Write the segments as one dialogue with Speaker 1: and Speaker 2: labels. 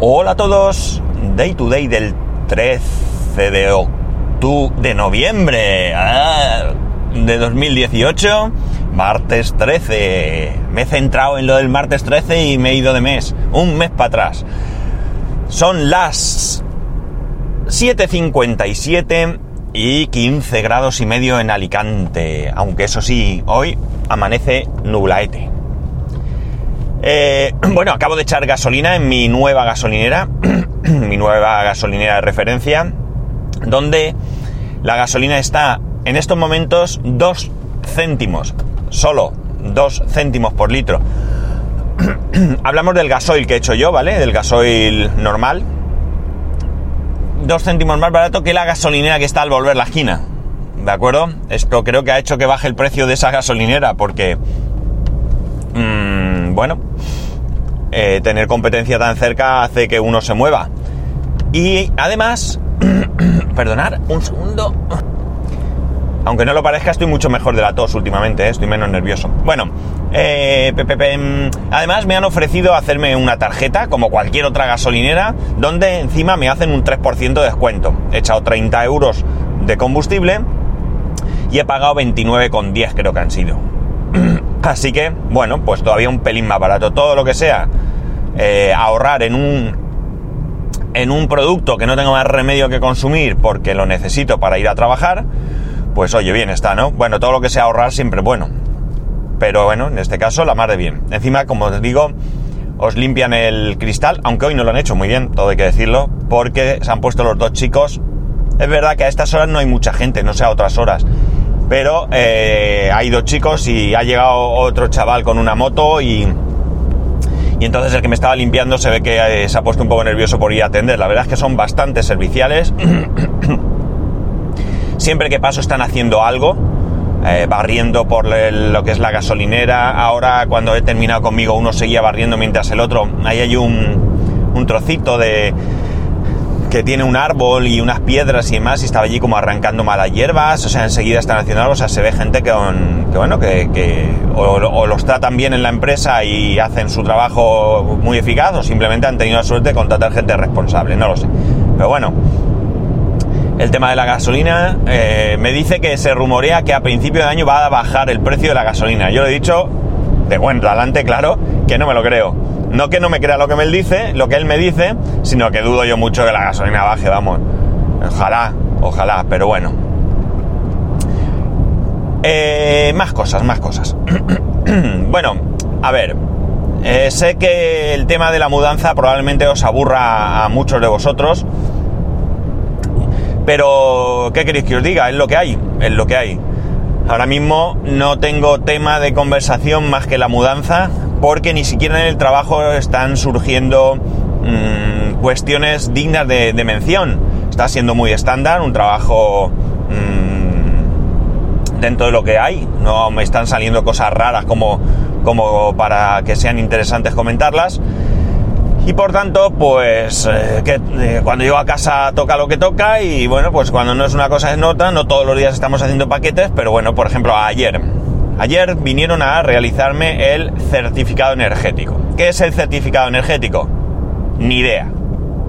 Speaker 1: Hola a todos, Day to Day del 13 de octubre, de noviembre ah, de 2018, martes 13. Me he centrado en lo del martes 13 y me he ido de mes, un mes para atrás. Son las 7.57 y 15 grados y medio en Alicante, aunque eso sí, hoy amanece nublaete. Eh, bueno, acabo de echar gasolina en mi nueva gasolinera, mi nueva gasolinera de referencia, donde la gasolina está en estos momentos 2 céntimos, solo 2 céntimos por litro. Hablamos del gasoil que he hecho yo, ¿vale? Del gasoil normal. 2 céntimos más barato que la gasolinera que está al volver la esquina. ¿De acuerdo? Esto creo que ha hecho que baje el precio de esa gasolinera porque... Mmm, bueno, eh, tener competencia tan cerca hace que uno se mueva. Y además, perdonar un segundo. Aunque no lo parezca, estoy mucho mejor de la tos últimamente, ¿eh? estoy menos nervioso. Bueno, eh, además me han ofrecido hacerme una tarjeta, como cualquier otra gasolinera, donde encima me hacen un 3% de descuento. He echado 30 euros de combustible y he pagado 29,10 creo que han sido. Así que, bueno, pues todavía un pelín más barato. Todo lo que sea eh, ahorrar en un, en un producto que no tengo más remedio que consumir porque lo necesito para ir a trabajar, pues oye, bien está, ¿no? Bueno, todo lo que sea ahorrar siempre bueno. Pero bueno, en este caso la más de bien. Encima, como os digo, os limpian el cristal, aunque hoy no lo han hecho muy bien, todo hay que decirlo, porque se han puesto los dos chicos. Es verdad que a estas horas no hay mucha gente, no sé a otras horas pero eh, hay dos chicos y ha llegado otro chaval con una moto y, y entonces el que me estaba limpiando se ve que eh, se ha puesto un poco nervioso por ir a atender. La verdad es que son bastante serviciales. Siempre que paso están haciendo algo, eh, barriendo por lo que es la gasolinera. Ahora cuando he terminado conmigo uno seguía barriendo mientras el otro, ahí hay un, un trocito de, que tiene un árbol y unas piedras y demás, y estaba allí como arrancando malas hierbas, o sea, enseguida están haciendo algo, o sea, se ve gente que, bueno, que, o, los tratan bien en la empresa y hacen su trabajo muy eficaz, o simplemente han tenido la suerte de contratar gente responsable, no lo sé. Pero bueno, el tema de la gasolina, eh, me dice que se rumorea que a principio de año va a bajar el precio de la gasolina. Yo le he dicho, de buen talante, claro, que no me lo creo no que no me crea lo que él dice, lo que él me dice, sino que dudo yo mucho que la gasolina baje, vamos. Ojalá, ojalá, pero bueno. Eh, más cosas, más cosas. bueno, a ver. Eh, sé que el tema de la mudanza probablemente os aburra a muchos de vosotros. Pero, ¿qué queréis que os diga? Es lo que hay, es lo que hay. Ahora mismo no tengo tema de conversación más que la mudanza porque ni siquiera en el trabajo están surgiendo mm, cuestiones dignas de, mención. Está siendo muy estándar, un trabajo mm, dentro de lo que hay. No me están saliendo cosas raras como, como para que sean interesantes comentarlas. Y por tanto, pues eh, eh, cuando llego a casa toca lo que toca y bueno, pues cuando no es una cosa es nota, no todos los días estamos haciendo paquetes, pero bueno, por ejemplo, ayer Ayer vinieron a realizarme el certificado energético. ¿Qué es el certificado energético? Ni idea.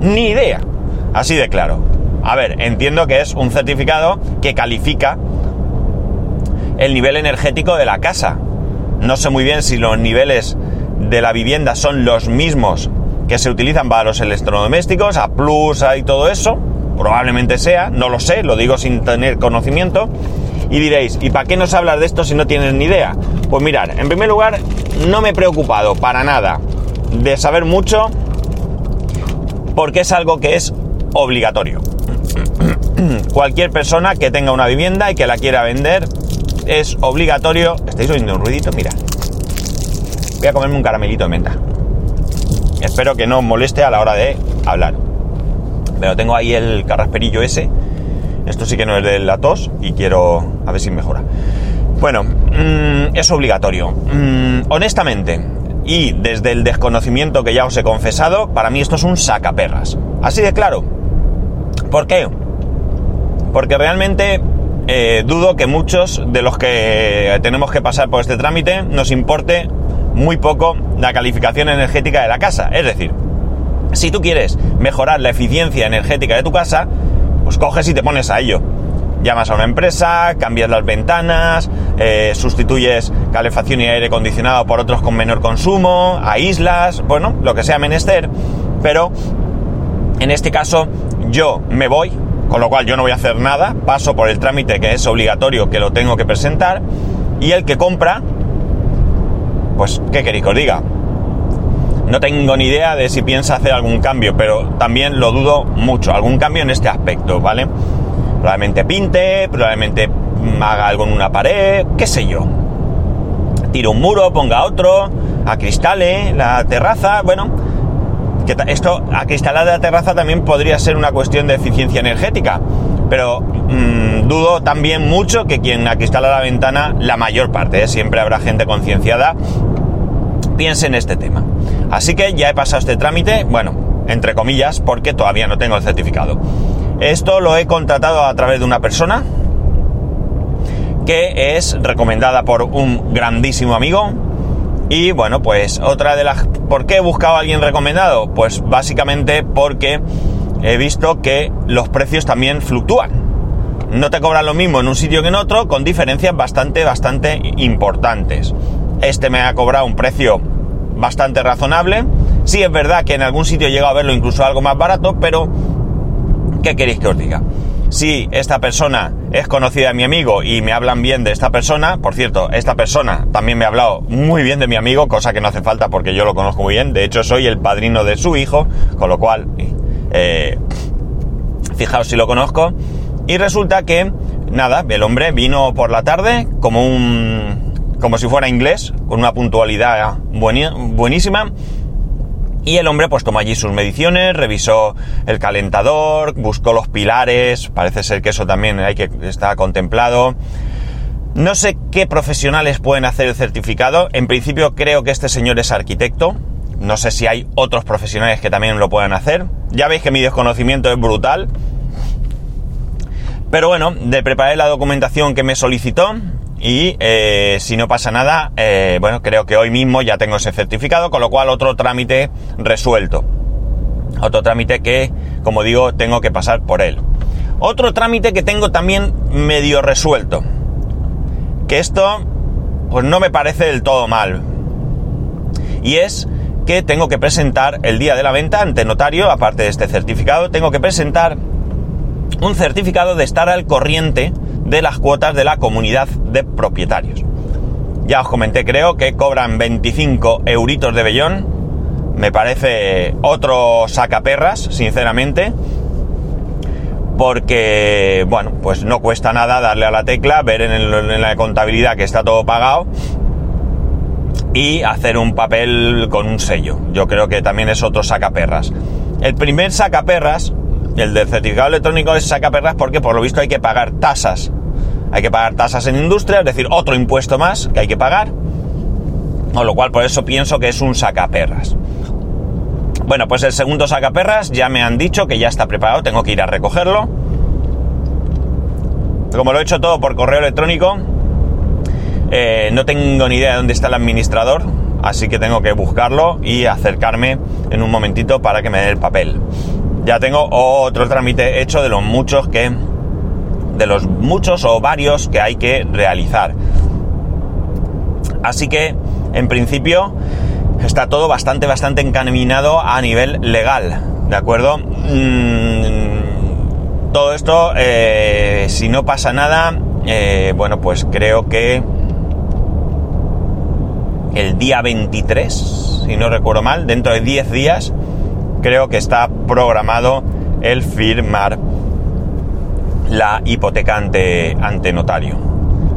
Speaker 1: Ni idea. Así de claro. A ver, entiendo que es un certificado que califica el nivel energético de la casa. No sé muy bien si los niveles de la vivienda son los mismos que se utilizan para los electrodomésticos, a plus y todo eso. Probablemente sea, no lo sé, lo digo sin tener conocimiento. Y diréis, ¿y para qué nos hablas de esto si no tienes ni idea? Pues mirad, en primer lugar, no me he preocupado para nada de saber mucho porque es algo que es obligatorio. Cualquier persona que tenga una vivienda y que la quiera vender es obligatorio. ¿Estáis oyendo un ruidito? Mira. Voy a comerme un caramelito de menta. Espero que no moleste a la hora de hablar. Pero tengo ahí el carrasperillo ese esto sí que no es de la tos y quiero a ver si mejora. Bueno, mm, es obligatorio. Mm, honestamente, y desde el desconocimiento que ya os he confesado, para mí esto es un sacaperras. Así de claro. ¿Por qué? Porque realmente eh, dudo que muchos de los que tenemos que pasar por este trámite nos importe muy poco la calificación energética de la casa. Es decir, Si tú quieres mejorar la eficiencia energética de tu casa, pues coges y te pones a ello. Llamas a una empresa, cambias las ventanas, eh, sustituyes calefacción y aire acondicionado por otros con menor consumo, aíslas, bueno, lo que sea menester, pero en este caso yo me voy, con lo cual yo no voy a hacer nada, paso por el trámite que es obligatorio, que lo tengo que presentar, y el que compra, pues, ¿qué queréis que os diga? No tengo ni idea de si piensa hacer algún cambio, pero también lo dudo mucho, algún cambio en este aspecto, ¿vale? Probablemente pinte, probablemente haga algo en una pared, qué sé yo. Tire un muro, ponga otro, acristale la terraza, bueno, que esto, acristalar la terraza también podría ser una cuestión de eficiencia energética, pero mmm, dudo también mucho que quien acristala la ventana, la mayor parte, ¿eh? siempre habrá gente concienciada, piense en este tema. Así que ya he pasado este trámite, bueno, entre comillas, porque todavía no tengo el certificado. Esto lo he contratado a través de una persona que es recomendada por un grandísimo amigo. Y bueno, pues otra de las... ¿Por qué he buscado a alguien recomendado? Pues básicamente porque he visto que los precios también fluctúan. No te cobran lo mismo en un sitio que en otro, con diferencias bastante, bastante importantes. Este me ha cobrado un precio bastante razonable. Sí es verdad que en algún sitio he llegado a verlo incluso algo más barato, pero ¿qué queréis que os diga? Si esta persona es conocida de mi amigo y me hablan bien de esta persona, por cierto, esta persona también me ha hablado muy bien de mi amigo, cosa que no hace falta porque yo lo conozco muy bien, de hecho soy el padrino de su hijo, con lo cual, eh, fijaos si lo conozco, y resulta que, nada, el hombre vino por la tarde como un, como si fuera inglés, con una puntualidad buenísima, y el hombre pues tomó allí sus mediciones, revisó el calentador, buscó los pilares, parece ser que eso también hay que está contemplado. No sé qué profesionales pueden hacer el certificado. En principio creo que este señor es arquitecto. No sé si hay otros profesionales que también lo puedan hacer. Ya veis que mi desconocimiento es brutal. Pero bueno, de preparé la documentación que me solicitó y eh, si no pasa nada, eh, bueno, creo que hoy mismo ya tengo ese certificado, con lo cual otro trámite resuelto. Otro trámite que, como digo, tengo que pasar por él. Otro trámite que tengo también medio resuelto. Que esto, pues no me parece del todo mal. Y es que tengo que presentar el día de la venta ante notario, aparte de este certificado, tengo que presentar un certificado de estar al corriente de las cuotas de la comunidad de propietarios. Ya os comenté, creo que cobran 25 euritos de bellón. Me parece otro sacaperras, sinceramente. Porque, bueno, pues no cuesta nada darle a la tecla, ver en, en la contabilidad que está todo pagado y hacer un papel con un sello. Yo creo que también es otro sacaperras. El primer sacaperras, el del certificado electrónico, es sacaperras porque por lo visto hay que pagar tasas hay que pagar tasas en industria, es decir, otro impuesto más que hay que pagar. Con lo cual, por eso pienso que es un sacaperras. Bueno, pues el segundo sacaperras ya me han dicho que ya está preparado, tengo que ir a recogerlo. Como lo he hecho todo por correo electrónico, eh, no tengo ni idea de dónde está el administrador, así que tengo que buscarlo y acercarme en un momentito para que me dé el papel. Ya tengo otro trámite hecho de los muchos que de los muchos o varios que hay que realizar. Así que, en principio, está todo bastante, bastante encaminado a nivel legal, ¿de acuerdo? Mm, todo esto, eh, si no pasa nada, eh, bueno, pues creo que el día 23, si no recuerdo mal, dentro de 10 días, creo que está programado el firmar la hipoteca ante, notario.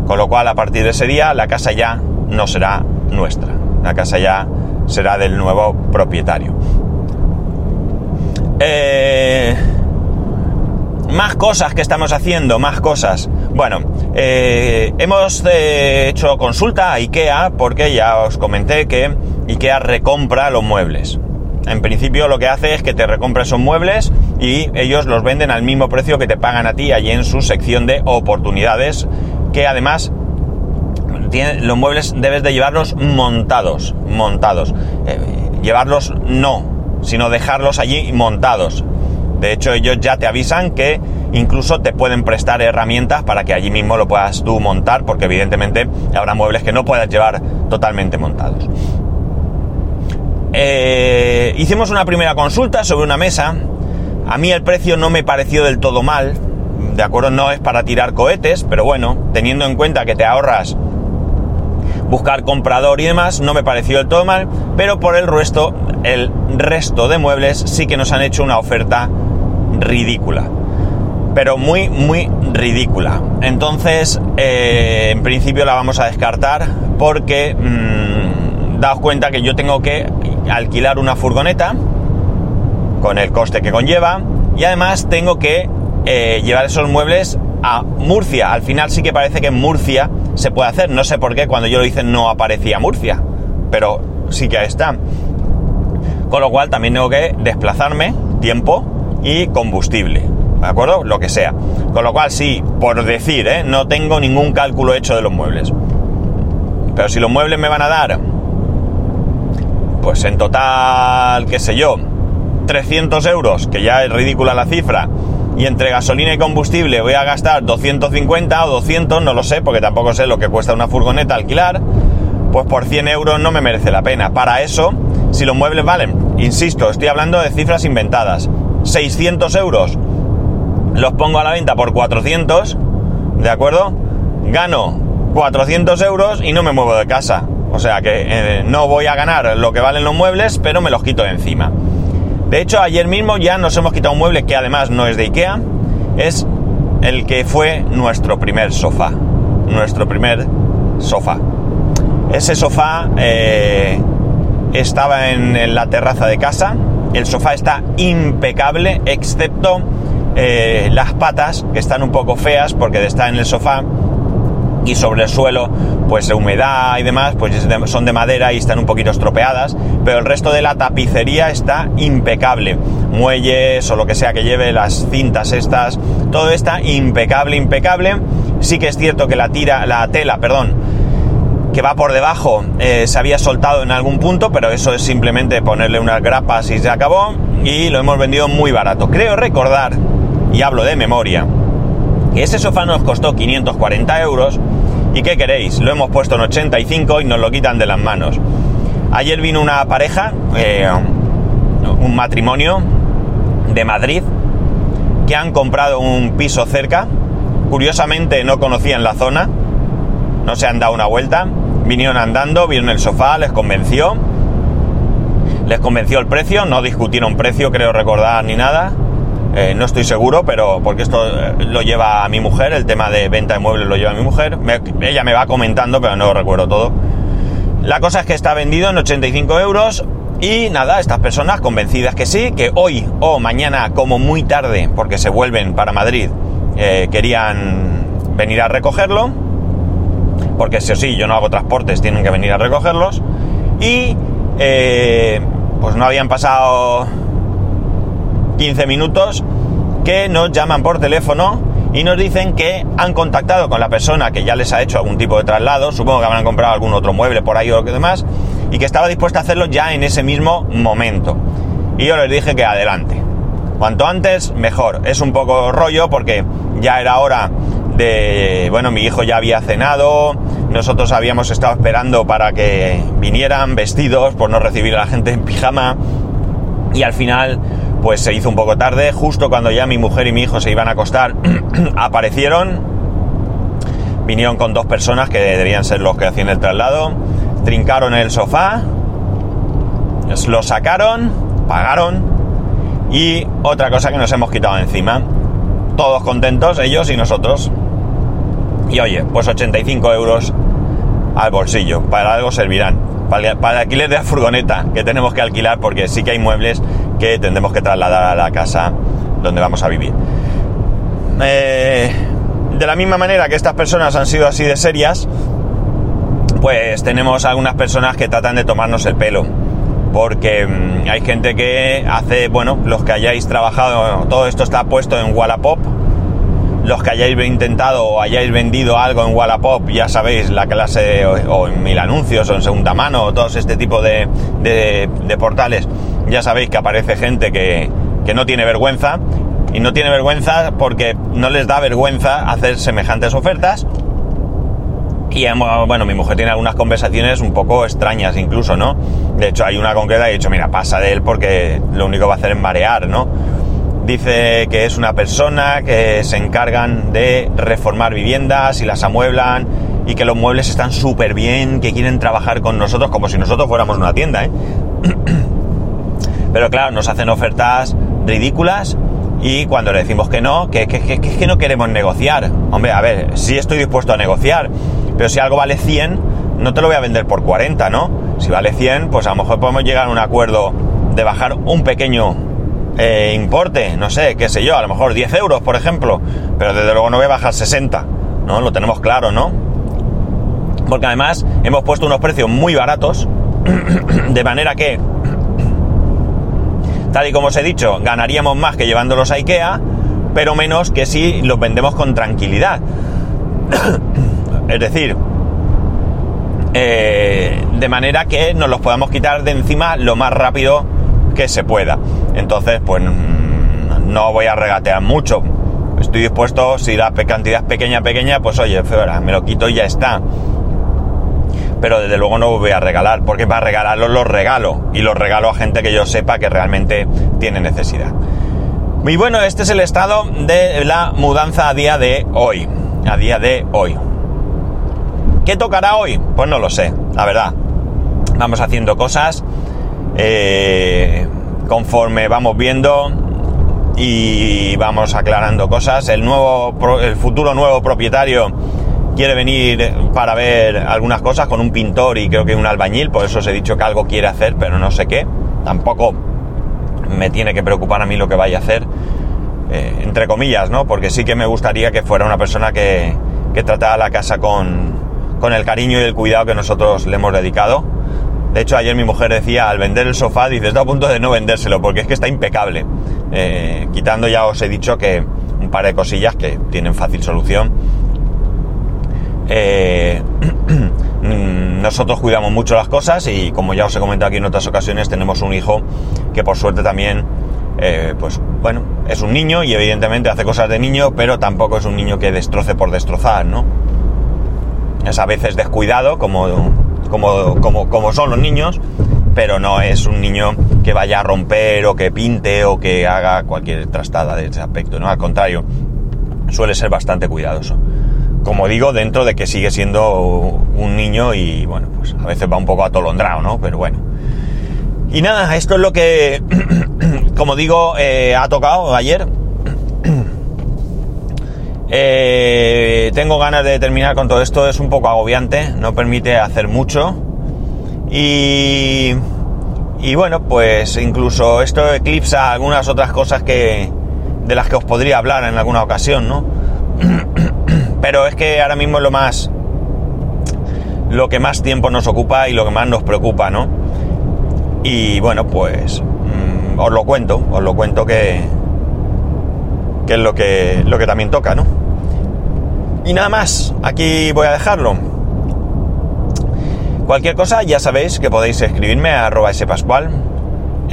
Speaker 1: Con lo cual, a partir de ese día, la casa ya no será nuestra. La casa ya será del nuevo propietario. Eh, más cosas que estamos haciendo, más cosas. Bueno, eh, hemos eh, hecho consulta a IKEA porque ya os comenté que IKEA recompra los muebles. En principio lo que hace es que te recompra esos muebles y ellos los venden al mismo precio que te pagan a ti allí en su sección de oportunidades, que además los muebles debes de llevarlos montados, montados. Eh, llevarlos no, sino dejarlos allí montados. De hecho, ellos ya te avisan que incluso te pueden prestar herramientas para que allí mismo lo puedas tú montar, porque evidentemente habrá muebles que no puedas llevar totalmente montados. Eh, hicimos una primera consulta sobre una mesa. A mí el precio no me pareció del todo mal. De acuerdo, no es para tirar cohetes, pero bueno, teniendo en cuenta que te ahorras buscar comprador y demás, no me pareció del todo mal, pero por el resto, el resto de muebles sí que nos han hecho una oferta ridícula. Pero muy, muy ridícula. Entonces, eh, en principio la vamos a descartar porque mmm, daos cuenta que yo tengo que alquilar una furgoneta con el coste que conlleva y además tengo que eh, llevar esos muebles a Murcia. Al final sí que parece que en Murcia se puede hacer. No sé por qué cuando yo lo hice no aparecía Murcia, pero sí que está. Con lo cual también tengo que desplazarme, tiempo y combustible. ¿De acuerdo? Lo que sea. Con lo cual sí, por decir, ¿eh? no tengo ningún cálculo hecho de los muebles. Pero si los muebles me van a dar, pues en total, qué sé yo, 300 euros, que ya es ridícula la cifra, y entre gasolina y combustible voy a gastar 250 o 200, no lo sé, porque tampoco sé lo que cuesta una furgoneta alquilar, pues por 100 euros no me merece la pena. Para eso, si los muebles valen, insisto, estoy hablando de cifras inventadas, 600 euros, los pongo a la venta por 400, ¿de acuerdo? Gano 400 euros y no me muevo de casa. O sea que eh, no voy a ganar lo que valen los muebles, pero me los quito de encima. De hecho, ayer mismo ya nos hemos quitado un mueble que además no es de Ikea, es el que fue nuestro primer sofá. Nuestro primer sofá. Ese sofá eh, estaba en, la terraza de casa. El sofá está impecable, excepto eh, las patas, que están un poco feas porque está en el sofá y sobre el suelo, pues humedad y demás, pues son de madera y están un poquito estropeadas, pero el resto de la tapicería está impecable. Muelles o lo que sea que lleve, las cintas estas, todo está impecable, impecable. Sí que es cierto que la tira, la tela, perdón, que va por debajo eh, se había soltado en algún punto, pero eso es simplemente ponerle unas grapas y se acabó. Y lo hemos vendido muy barato. Creo recordar, y hablo de memoria, que ese sofá nos costó 540 euros y ¿qué queréis? Lo hemos puesto en 85 y nos lo quitan de las manos. Ayer vino una pareja, eh, un matrimonio de Madrid, que han comprado un piso cerca. Curiosamente no conocían la zona, no se han dado una vuelta. Vinieron andando, vieron el sofá, les convenció. Les convenció el precio, no discutieron precio, creo recordar, ni nada. Eh, no estoy seguro, pero porque esto eh, lo lleva a mi mujer, el tema de venta de muebles lo lleva a mi mujer. Ella me va comentando, pero no lo recuerdo todo. La cosa es que está vendido en 85 euros y nada, estas personas convencidas que sí, que hoy o mañana como muy tarde, porque se vuelven para Madrid, eh, querían venir a recogerlo, porque sí o sí, yo no hago transportes, tienen que venir a recogerlos. Y pues no habían pasado 15 minutos que nos llaman por teléfono y nos dicen que han contactado con la persona que ya les ha hecho algún tipo de traslado, supongo que habrán comprado algún otro mueble por ahí o lo que demás, y que estaba dispuesta a hacerlo ya en ese mismo momento. Y yo les dije que adelante. Cuanto antes, mejor. Es un poco rollo porque ya era hora de... Bueno, mi hijo ya había cenado, nosotros habíamos estado esperando para que vinieran vestidos por no recibir a la gente en pijama y al final pues se hizo un poco tarde, justo cuando ya mi mujer y mi hijo se iban a acostar, aparecieron, vinieron con dos personas que debían ser los que hacían el traslado, trincaron el sofá, lo sacaron, pagaron y otra cosa que nos hemos quitado encima. Todos contentos, ellos y nosotros. Y oye, pues 85 euros al bolsillo, para algo servirán. Para, para el alquiler de la furgoneta que tenemos que alquilar porque sí que hay muebles que tendremos que trasladar a la casa donde vamos a vivir. Eh, de la misma manera que estas personas han sido así de serias, pues tenemos algunas personas que tratan de tomarnos el pelo. Porque mm, hay gente que hace, bueno, los que hayáis trabajado, todo esto está puesto en Wallapop. Los que hayáis intentado o hayáis vendido algo en Wallapop, ya sabéis la clase, o, en mil anuncios, o en segunda mano, o todos este tipo de, de portales ya sabéis que aparece gente que, que no tiene vergüenza. Y no tiene vergüenza porque no les da vergüenza hacer semejantes ofertas. Y bueno, mi mujer tiene algunas conversaciones un poco extrañas incluso, ¿no? De hecho, hay una concreta y he dicho, mira, pasa de él porque lo único que va a hacer es marear, ¿no? Dice que es una persona que se encargan de reformar viviendas y las amueblan y que los muebles están súper bien, que quieren trabajar con nosotros como si nosotros fuéramos una tienda, ¿eh? Pero claro, nos hacen ofertas ridículas y cuando le decimos que no, que, que, que, no queremos negociar. Hombre, a ver, sí estoy dispuesto a negociar, pero si algo vale 100, no te lo voy a vender por 40, ¿no? Si vale 100, pues a lo mejor podemos llegar a un acuerdo de bajar un pequeño eh, importe, no sé, qué sé yo, a lo mejor 10 euros, por ejemplo, pero desde luego no voy a bajar 60, ¿no? Lo tenemos claro, ¿no? Porque además hemos puesto unos precios muy baratos, de manera que, tal y como os he dicho, ganaríamos más que llevándolos a IKEA, pero menos que si los vendemos con tranquilidad. Es decir, eh, de manera que nos los podamos quitar de encima lo más rápido que se pueda. Entonces, pues mm, no voy a regatear mucho. Estoy dispuesto, si la cantidad es pequeña, pequeña, pues oye, me lo quito y ya está. Pero desde luego no voy a regalar, porque para regalarlos los regalo. Y los regalo a gente que yo sepa que realmente tiene necesidad. Y bueno, este es el estado de la mudanza a día de hoy. A día de hoy. ¿Qué tocará hoy? Pues no lo sé, la verdad. Vamos haciendo cosas eh, conforme vamos viendo y vamos aclarando cosas. El nuevo, el futuro nuevo propietario quiere venir para ver algunas cosas con un pintor y creo que un albañil, por eso os he dicho que algo quiere hacer, pero no sé qué. Tampoco me tiene que preocupar a mí lo que vaya a hacer, eh, entre comillas, ¿no? Porque sí que me gustaría que fuera una persona que, que tratara la casa con, con el cariño y el cuidado que nosotros le hemos dedicado. De hecho, ayer mi mujer decía, al vender el sofá, dice, está a punto de no vendérselo, porque es que está impecable. Eh, quitando ya os he dicho que un par de cosillas que tienen fácil solución. Eh, nosotros cuidamos mucho las cosas y como ya os he comentado aquí en otras ocasiones, tenemos un hijo que por suerte también, eh, pues bueno, es un niño y evidentemente hace cosas de niño, pero tampoco es un niño que destroce por destrozar, ¿no? Es a veces descuidado, como, como, como, como son los niños, pero no es un niño que vaya a romper o que pinte o que haga cualquier trastada de ese aspecto, ¿no? Al contrario, suele ser bastante cuidadoso. Como digo, dentro de que sigue siendo un niño y, bueno, pues a veces va un poco atolondrado, ¿no? Pero bueno. Y nada, esto es lo que, como digo, eh, ha tocado ayer. Eh, tengo ganas de terminar con todo esto, es un poco agobiante, no permite hacer mucho. Y, y bueno, pues incluso esto eclipsa algunas otras cosas que, de las que os podría hablar en alguna ocasión, ¿no? Pero es que ahora mismo es lo más, lo que más tiempo nos ocupa y lo que más nos preocupa, ¿no? Y bueno, pues mm, os lo cuento, os lo cuento que, que es lo que, lo que también toca, ¿no? Y nada más, aquí voy a dejarlo. Cualquier cosa, ya sabéis que podéis escribirme a arroba spascual,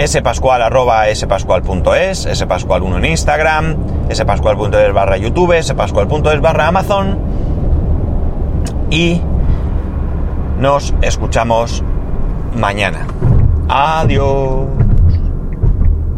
Speaker 1: spascual arroba spascual.es, spascual1 en Instagram, spascual.es barra YouTube, spascual.es barra Amazon. Y nos escuchamos mañana. Adiós.